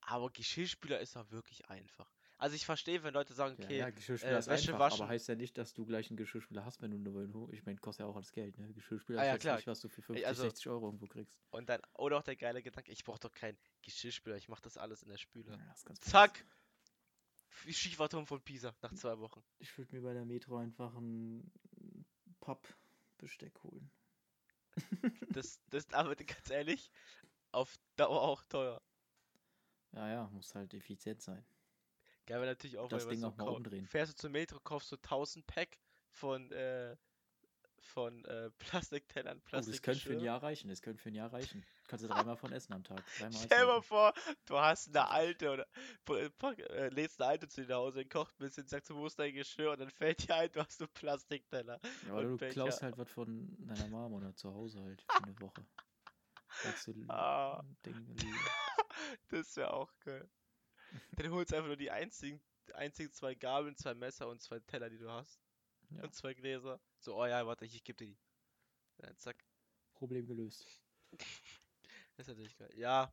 Aber Geschirrspüler ist auch wirklich einfach. Also ich verstehe, wenn Leute sagen, Ja, okay, ja, Geschirrspüler äh, ist Wäsche einfach, waschen. aber heißt ja nicht, dass du gleich einen Geschirrspüler hast, wenn du eine neue Ich meine, kostet ja auch alles Geld, ne? Geschirrspüler Ah, ist ja, jetzt klar. nicht, was du für 50, also- 60 Euro irgendwo kriegst. und dann, oder auch der geile Gedanke, ich brauche doch keinen Geschirrspüler, ich mache das alles in der Spüle. Ja, ist Zack! Wie Schieferturm von Pisa nach zwei Wochen. Ich würde mir bei der Metro einfach ein Pappbesteck holen. *laughs* Das, das ist aber ganz ehrlich, auf Dauer auch teuer. Ja, ja, muss halt effizient sein. Geil wäre natürlich auch, Das weil Ding auch mal umdrehen. Fährst du zur Metro, kaufst du 1000 Pack von, äh, von äh, Plastiktellern, Oh, das könnte für ein. Jahr reichen. Das könnte für ein Jahr reichen. Kannst du dreimal von essen am Tag. Stell dir mal vor, du hast eine alte oder äh, lädst eine alte zu dir nach Hause, kocht ein bisschen, sagst du, wo ist dein Geschirr? Und dann fällt dir ein, du hast nur Plastikteller. Ja, aber du Becher. klaust halt was von deiner Mom oder zu Hause halt für eine Woche. Sagst du, *laughs* Ah. Ding, *laughs* Das wäre auch geil. Dann holst du einfach nur die einzigen, einzigen zwei Gabeln, zwei Messer und zwei Teller, die du hast. Ja. Und zwei Gläser. So, oh ja, warte, ich, ich geb dir die. Dann zack. Problem gelöst. *laughs* Ist natürlich geil. Ja.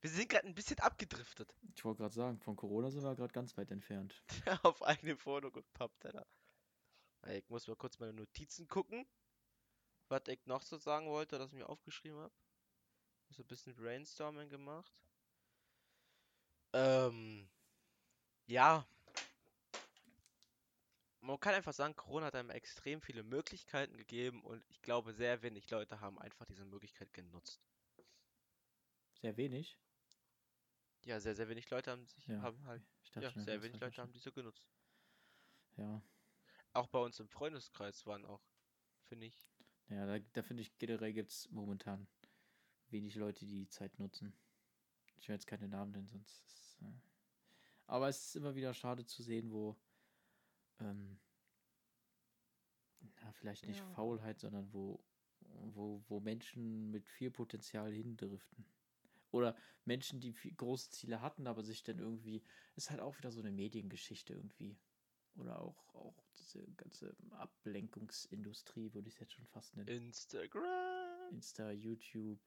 Wir sind gerade ein bisschen abgedriftet. Ich wollte gerade sagen, von Corona sind wir gerade ganz weit entfernt. *laughs* auf eigene Wohnung und Pappteller. Ich muss mal kurz meine Notizen gucken. Was ich noch so sagen wollte, das ich mir aufgeschrieben habe. So ein bisschen Brainstorming gemacht. Ähm. Ja. Man kann einfach sagen, Corona hat einem extrem viele Möglichkeiten gegeben und ich glaube, sehr wenig Leute haben einfach diese Möglichkeit genutzt. Sehr wenig. Ja, sehr, sehr wenig Leute haben sich Ja, haben halt, Ich dachte ja, schon, sehr wenig Leute haben diese genutzt. Ja, Auch bei uns im Freundeskreis waren auch, finde ich, ja da, da finde ich generell gibt es momentan wenig Leute, die die Zeit nutzen. Ich will jetzt keine Namen nennen, sonst ist, äh Aber es ist immer wieder schade zu sehen, wo ähm, ja, vielleicht nicht Ja. Faulheit, sondern wo, wo, wo Menschen mit viel Potenzial hindriften. Oder Menschen, die viel, große Ziele hatten, aber sich dann irgendwie, ist halt auch wieder so eine Mediengeschichte irgendwie. Oder auch, auch diese ganze Ablenkungsindustrie, würde ich es jetzt schon fast nennen. Instagram. Insta, YouTube,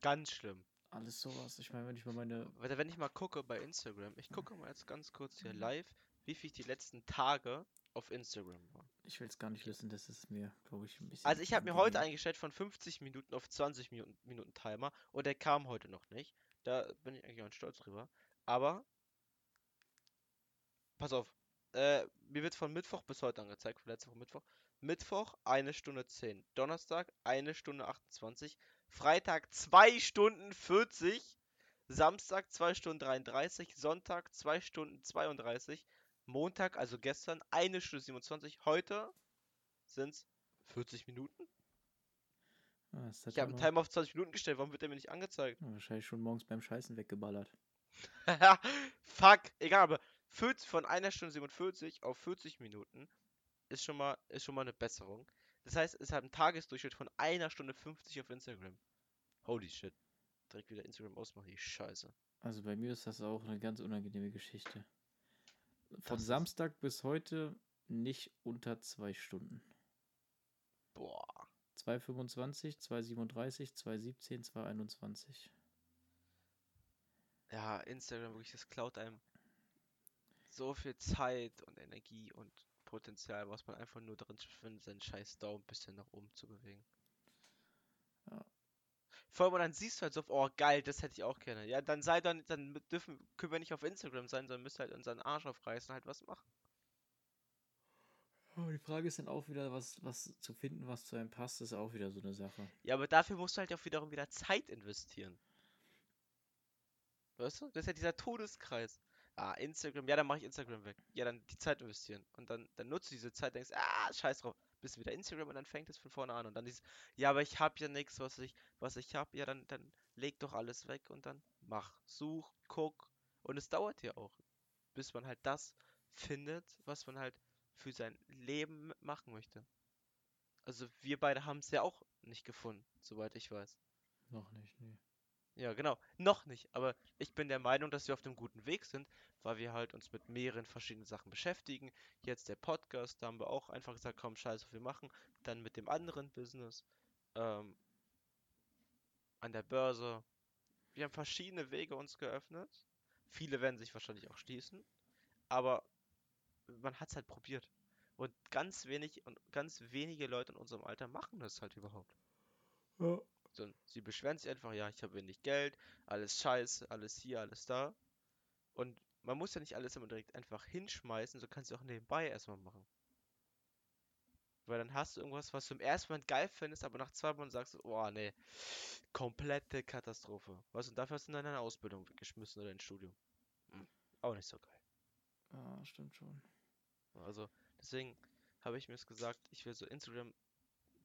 Ganz schlimm. alles sowas. Ich meine, wenn ich mal meine. Warte, wenn ich mal gucke bei Instagram, ich gucke mal jetzt ganz kurz hier live, wie viel ich die letzten Tage auf Instagram war. Ich will es gar nicht wissen, das ist mir, glaube ich, ein bisschen. Also ich habe mir heute eingestellt von 50 Minuten auf 20 Minuten, Minuten Timer und der kam heute noch nicht. Da bin ich eigentlich ganz stolz drüber. Aber pass auf, äh, mir wird von Mittwoch bis heute angezeigt, von letzter Woche Mittwoch. Mittwoch eine Stunde 10, Donnerstag eine Stunde 28, Freitag 2 Stunden 40, Samstag 2 Stunden 33, Sonntag 2 Stunden 32, Montag, also gestern, eine Stunde 27, heute sind es 40 Minuten. Ah, Ich habe einen Timer auf 20 Minuten gestellt, warum wird der mir nicht angezeigt? Ja, wahrscheinlich schon morgens beim Scheißen weggeballert. *laughs* Fuck, egal, aber 40, von einer Stunde 47 auf 40 Minuten ist schon mal, ist schon mal eine Besserung. Das heißt, es hat einen Tagesdurchschnitt von einer Stunde 50 auf Instagram. Holy shit. Direkt wieder Instagram ausmachen, die Scheiße. Also bei mir ist das auch eine ganz unangenehme Geschichte. Von Samstag bis heute nicht unter zwei Stunden. Boah. 2,25, 2,37, 2,17, 2,21. Ja, Instagram wirklich, das klaut einem so viel Zeit und Energie und Potenzial, was man einfach nur darin findet, seinen scheiß Daumen ein bisschen nach oben zu bewegen. Vor allem, und dann siehst du halt so, oh geil, das hätte ich auch gerne. Ja, dann sei dann, dann dürfen, können wir nicht auf Instagram sein, sondern müsst halt unseren Arsch aufreißen und halt was machen. Aber die Frage ist dann auch wieder, was, was zu finden, was zu einem passt, ist auch wieder so eine Sache. Ja, aber dafür musst du halt auch wiederum wieder Zeit investieren. Weißt du? Das ist ja dieser Todeskreis. Ah, Instagram, ja, dann mache ich Instagram weg. Ja, dann die Zeit investieren. Und dann, dann nutzt du diese Zeit, denkst, ah, scheiß drauf. Bist du wieder Instagram und dann fängt es von vorne an. Und dann dieses, ja, aber ich habe ja nichts, was ich, was ich habe. Ja, dann, dann leg doch alles weg und dann mach. Such, guck. Und es dauert ja auch, bis man halt das findet, was man halt für sein Leben machen möchte. Also wir beide haben es ja auch nicht gefunden, soweit ich weiß. Noch nicht, nee. Ja, genau. Noch nicht. Aber ich bin der Meinung, dass wir auf dem guten Weg sind, weil wir halt uns mit mehreren verschiedenen Sachen beschäftigen. Jetzt der Podcast, da haben wir auch einfach gesagt, komm, scheiße, wir machen. Dann mit dem anderen Business, ähm, an der Börse. Wir haben verschiedene Wege uns geöffnet. Viele werden sich wahrscheinlich auch schließen. Aber man hat es halt probiert. Und ganz wenig und ganz wenige Leute in unserem Alter machen das halt überhaupt. Ja. So, sie beschweren sich einfach, ja, ich habe wenig Geld, alles scheiße, alles hier, alles da. Und man muss ja nicht alles immer direkt einfach hinschmeißen, so kannst du auch nebenbei erstmal machen. Weil dann hast du irgendwas, was du im ersten Moment geil findest, aber nach zwei Monaten sagst du, oh nee, komplette Katastrophe. Was und dafür hast du dann deine Ausbildung weggeschmissen oder dein Studium. Hm, auch nicht so geil. Ja, stimmt schon. Also deswegen habe ich mir es gesagt, ich will so Instagram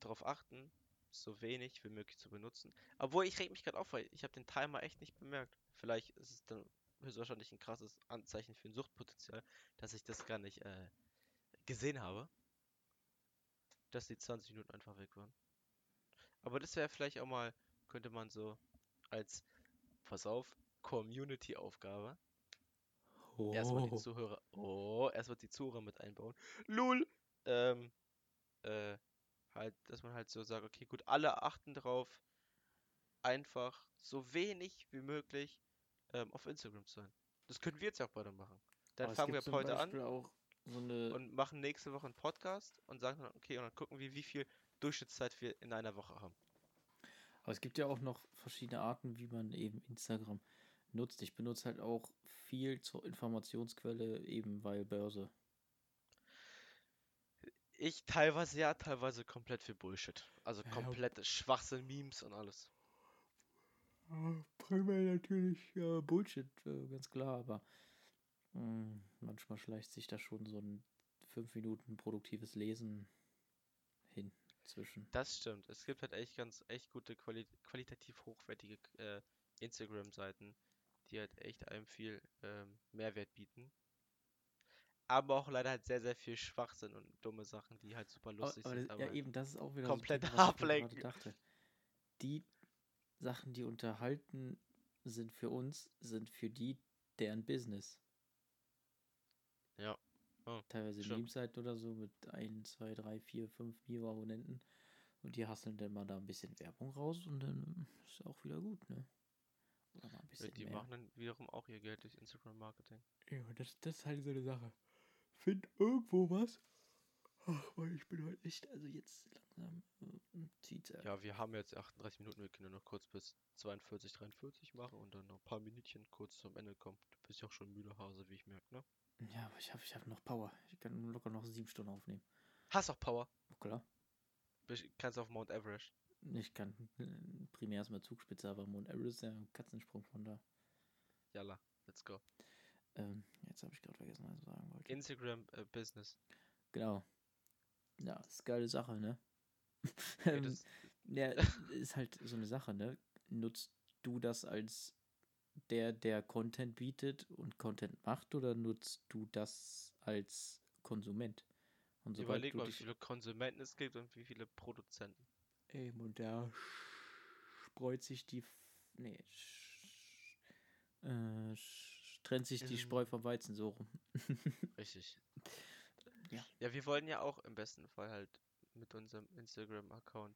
darauf achten, so wenig wie möglich zu benutzen. Obwohl ich reg mich gerade auf, weil ich habe den Timer echt nicht bemerkt. Vielleicht ist es dann höchstwahrscheinlich ein krasses Anzeichen für ein Suchtpotenzial, dass ich das gar nicht äh, gesehen habe. Dass die 20 Minuten einfach weg waren. Aber das wäre vielleicht auch mal, könnte man so als, pass auf, Community-Aufgabe. Oh. Erstmal die Zuhörer, oh, erstmal die Zuhörer mit einbauen. Lul! Ähm, äh, halt, dass man halt so sagt, okay, gut, alle achten drauf, einfach so wenig wie möglich ähm, auf Instagram zu sein. Das können wir jetzt auch beide machen. Dann Aber fangen wir ab heute an Beispiel auch so und machen nächste Woche einen Podcast und sagen dann, okay, und dann gucken wir, wie viel Durchschnittszeit wir in einer Woche haben. Aber es gibt ja auch noch verschiedene Arten, wie man eben Instagram nutzt. Ich benutze halt auch viel zur Informationsquelle, eben weil Börse. Ich teilweise ja, teilweise komplett für Bullshit. Also Ja, komplette Schwachsinn, Memes und alles. Primär natürlich ja, Bullshit, äh, ganz klar, aber mh, manchmal schleicht sich da schon so ein fünf Minuten produktives Lesen hin zwischen. Das stimmt. Es gibt halt echt ganz, echt gute, quali qualitativ hochwertige äh, Instagram-Seiten, die halt echt einem viel ähm, Mehrwert bieten. Aber auch leider halt sehr, sehr viel Schwachsinn und dumme Sachen, die halt super Aber, lustig aber sind. das, ja, Aber eben, das ist auch wieder komplett so ich ablenken. dachte. Die Sachen, die unterhalten sind für uns, sind für die deren Business. Ja. Oh, Teilweise stimmt. Meme-Seiten oder so mit 1, 2, 3, 4, 5 Mio-Abonnenten. Und die hasseln dann mal da ein bisschen Werbung raus und dann ist auch wieder gut, ne? Oder mal ein Ja, bisschen die mehr. machen dann wiederum auch ihr Geld durch Instagram-Marketing. Ja, das, das ist halt so eine Sache. Find irgendwo was. Ach, weil ich bin halt echt, also jetzt langsam äh, zieht's ja. Ja, wir haben jetzt 38 Minuten, wir können noch kurz bis 42, 43 machen und dann noch ein paar Minütchen kurz zum Ende kommen. Du bist ja auch schon müde, Hase, wie ich merke, ne? Ja, aber ich habe ich hab noch Power. Ich kann locker noch sieben Stunden aufnehmen. Hast auch Power. Klar. Kannst auf Mount Everest. Ich kann äh, primär erstmal Zugspitze, aber Mount Everest ist ja ein Katzensprung von da. Jalla, let's go. Ähm, jetzt habe ich gerade vergessen, was ich sagen wollte. Instagram äh, Business. Genau. Ja, ist eine geile Sache, ne? *laughs* Ja, Ähm, das, ja, ist halt so eine Sache, ne? Nutzt du das als der, der Content bietet und Content macht oder nutzt du das als Konsument? Und überleg mal, wie viele Konsumenten es gibt und wie viele Produzenten. Eben, und da spreut sich die. F- Nee. sch- Äh, sch- trennt sich die Ähm. Spreu vom Weizen so rum. *laughs* Richtig. Ja. Ja, wir wollen ja auch im besten Fall halt mit unserem Instagram-Account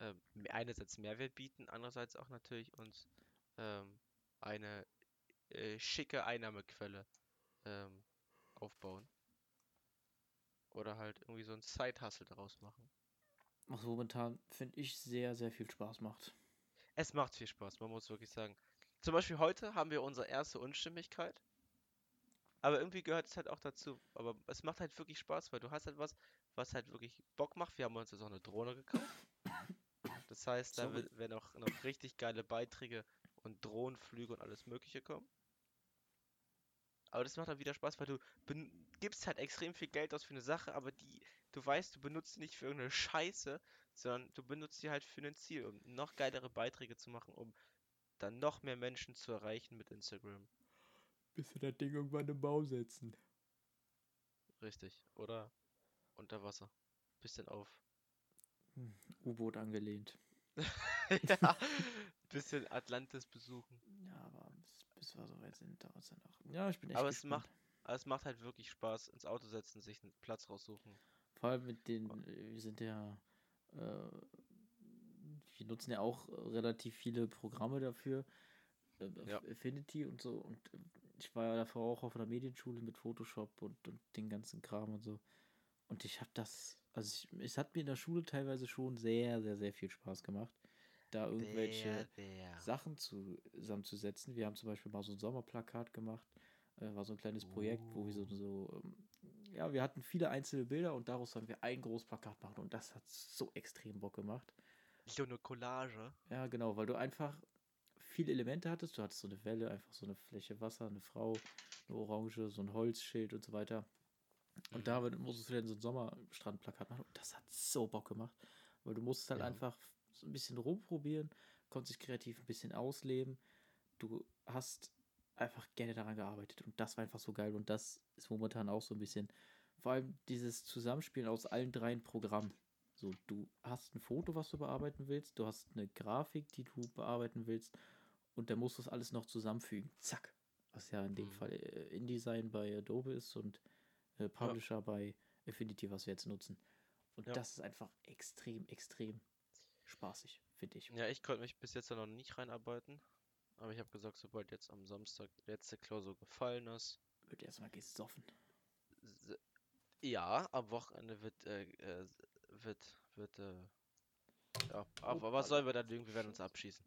ähm, einerseits Mehrwert bieten, andererseits auch natürlich uns ähm, eine äh, schicke Einnahmequelle ähm, aufbauen. Oder halt irgendwie so ein Side-Hustle daraus machen. Was momentan, finde ich, sehr, sehr viel Spaß macht. Es macht viel Spaß, man muss wirklich sagen. Zum Beispiel heute haben wir unsere erste Unstimmigkeit. Aber irgendwie gehört es halt auch dazu. Aber es macht halt wirklich Spaß, weil du hast halt was, was halt wirklich Bock macht. Wir haben uns jetzt auch eine Drohne gekauft. Das heißt, da Sorry. werden auch noch richtig geile Beiträge und Drohnenflüge und alles Mögliche kommen. Aber das macht dann wieder Spaß, weil du gibst halt extrem viel Geld aus für eine Sache, aber die, du weißt, du benutzt die nicht für irgendeine Scheiße, sondern du benutzt die halt für ein Ziel, um noch geilere Beiträge zu machen, um dann noch mehr Menschen zu erreichen mit Instagram. Bis wir das Ding irgendwann im Bau setzen. Richtig. Oder unter Wasser. Bisschen auf. U-Boot angelehnt. *laughs* ja, bisschen Atlantis besuchen. Ja, aber bis, bis wir soweit sind, dauert es ja noch. Ja, ich bin echt Aber es gespannt. Aber es macht halt wirklich Spaß, ins Auto setzen, sich einen Platz raussuchen. Vor allem mit den, äh, wir sind ja, äh, wir nutzen ja auch relativ viele Programme dafür. äh, Ja. Affinity und so. Und äh, ich war ja davor auch auf einer Medienschule mit Photoshop und, und den ganzen Kram und so. Und ich habe das, also ich, es hat mir in der Schule teilweise schon sehr, sehr, sehr viel Spaß gemacht, da irgendwelche der. Sachen zu, zusammenzusetzen. Wir haben zum Beispiel mal so ein Sommerplakat gemacht. Äh, war so ein kleines Projekt, wo wir so, Oh. so ähm, ja, wir hatten viele einzelne Bilder und daraus sollen wir ein großes Plakat machen und das hat so extrem Bock gemacht. So eine Collage. Ja, genau, weil du einfach viele Elemente hattest. Du hattest so eine Welle, einfach so eine Fläche Wasser, eine Frau, eine Orange, so ein Holzschild und so weiter. Und Mhm. damit musstest du dann so ein Sommerstrandplakat machen. Und das hat so Bock gemacht. Weil du musstest halt Ja. einfach so ein bisschen rumprobieren, konntest dich kreativ ein bisschen ausleben. Du hast einfach gerne daran gearbeitet. Und das war einfach so geil. Und das ist momentan auch so ein bisschen, vor allem dieses Zusammenspielen aus allen dreien Programmen. So, du hast ein Foto, was du bearbeiten willst, du hast eine Grafik, die du bearbeiten willst, und dann musst du das alles noch zusammenfügen. Zack. Was ja in dem Mhm. Fall äh, InDesign bei Adobe ist und äh, Publisher bei Affinity, was wir jetzt nutzen. Und Ja. das ist einfach extrem, extrem spaßig, finde ich. Ja, ich konnte mich bis jetzt noch nicht reinarbeiten. Aber ich habe gesagt, sobald jetzt am Samstag die letzte Klausur gefallen ist, Wird erstmal gesoffen. ja, am Wochenende wird, äh, äh, wird, wird, äh, ja, aber was sollen wir dann lügen? Wir werden uns abschießen.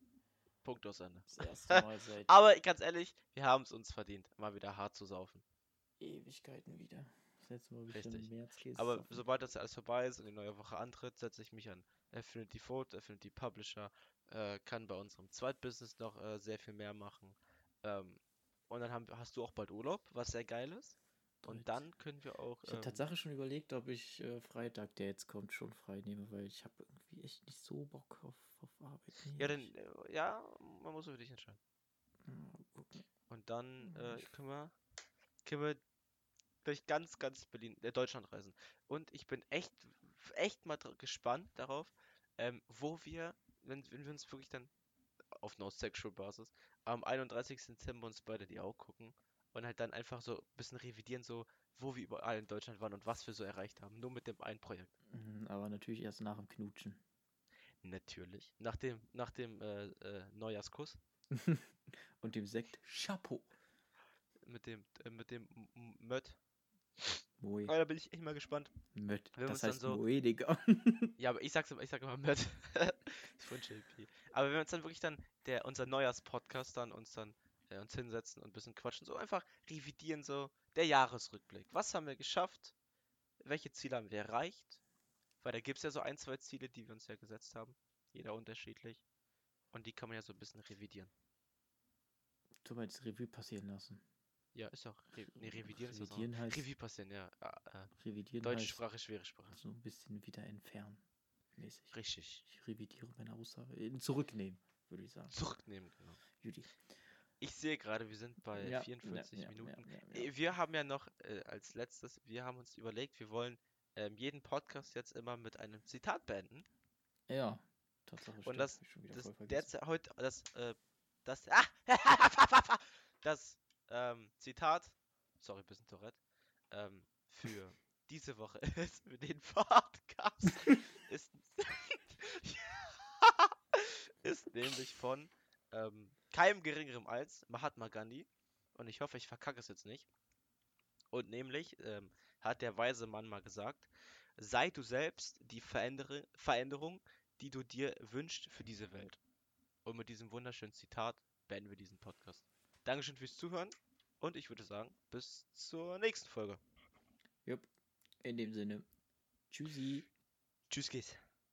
Punkt aus Ende. *laughs* Aber ganz ehrlich, wir haben es uns verdient, mal wieder hart zu saufen. Ewigkeiten wieder. Richtig. Aber sobald das alles vorbei ist und die neue Woche antritt, setze ich mich an Affinity Photo, Affinity Publisher, äh, kann bei unserem Zweitbusiness noch äh, sehr viel mehr machen. Ähm, und dann haben, hast du auch bald Urlaub, was sehr geil ist. Und dann können wir auch. Ich habe ähm, Tatsache schon überlegt, ob ich äh, Freitag, der jetzt kommt, schon frei nehme, weil ich habe irgendwie echt nicht so Bock auf, auf Arbeit. Nee, ja, ich- äh, ja, man muss für dich entscheiden. Gucken. Und dann äh, können wir, können wir durch ganz, ganz Berlin, äh, Deutschland reisen. Und ich bin echt, echt mal gespannt darauf, ähm, wo wir, wenn, wenn wir uns wirklich dann auf No Sexual Basis am 31. Dezember uns beide die Augen gucken und halt dann einfach so ein bisschen revidieren, so wo wir überall in Deutschland waren und was wir so erreicht haben. Nur mit dem einen Projekt. Mhm, Aber natürlich erst nach dem Knutschen. Natürlich. Nach dem, nach dem äh, äh, Neujahrskuss. *laughs* Und dem Sekt Chapeau. Mit dem, äh, mit dem Mött. Moe. Aber da bin ich echt mal gespannt. Mött. Wenn wir Das uns dann heißt so- Moe, Digga. *laughs* Ja, aber ich sag's immer, ich sag immer Mött. *laughs* ist von JP. Aber wenn wir uns dann wirklich dann, der, unser Neujahrspodcast dann uns dann äh, uns hinsetzen und ein bisschen quatschen, so einfach revidieren, so der Jahresrückblick. Was haben wir geschafft? Welche Ziele haben wir erreicht? Weil da gibt's ja so ein, zwei Ziele, die wir uns ja gesetzt haben. Jeder unterschiedlich. Und die kann man ja so ein bisschen revidieren. Mal jetzt Revue passieren lassen. Ja, ist auch. Re nee, revidieren ist das auch. Revidieren heißt- Revue passieren, ja. Ah, äh, Revidieren deutsche heißt Sprache, schwere Sprache. so ein bisschen wieder entfernen. Mäßig. Richtig. Ich revidiere meine Aussage. Äh, Zurücknehmen, würde ich sagen. Zurücknehmen, genau. Judy. Ich sehe gerade, wir sind bei Ja, 44 ja, Minuten. Ja. Äh, Wir haben ja noch äh, als letztes, wir haben uns überlegt, wir wollen ähm, jeden Podcast jetzt immer mit einem Zitat beenden. ja. Tatsache. stimmt, das- Das, derzeit, heute, das, äh, das, ah, *laughs* das ähm, Zitat, sorry, bisschen Tourette, ähm, für *laughs* diese Woche ist für den Podcast *laughs* ist, ist nämlich von ähm, keinem geringerem als Mahatma Gandhi. Und ich hoffe, ich verkacke es jetzt nicht. Und nämlich ähm, hat der weise Mann mal gesagt, sei du selbst die Verändere Veränderung, die du dir wünschst für diese Welt. Und mit diesem wunderschönen Zitat beenden wir diesen Podcast. Dankeschön fürs Zuhören und ich würde sagen, bis zur nächsten Folge. Jupp. In dem Sinne. Tschüssi. Tschüss geht's.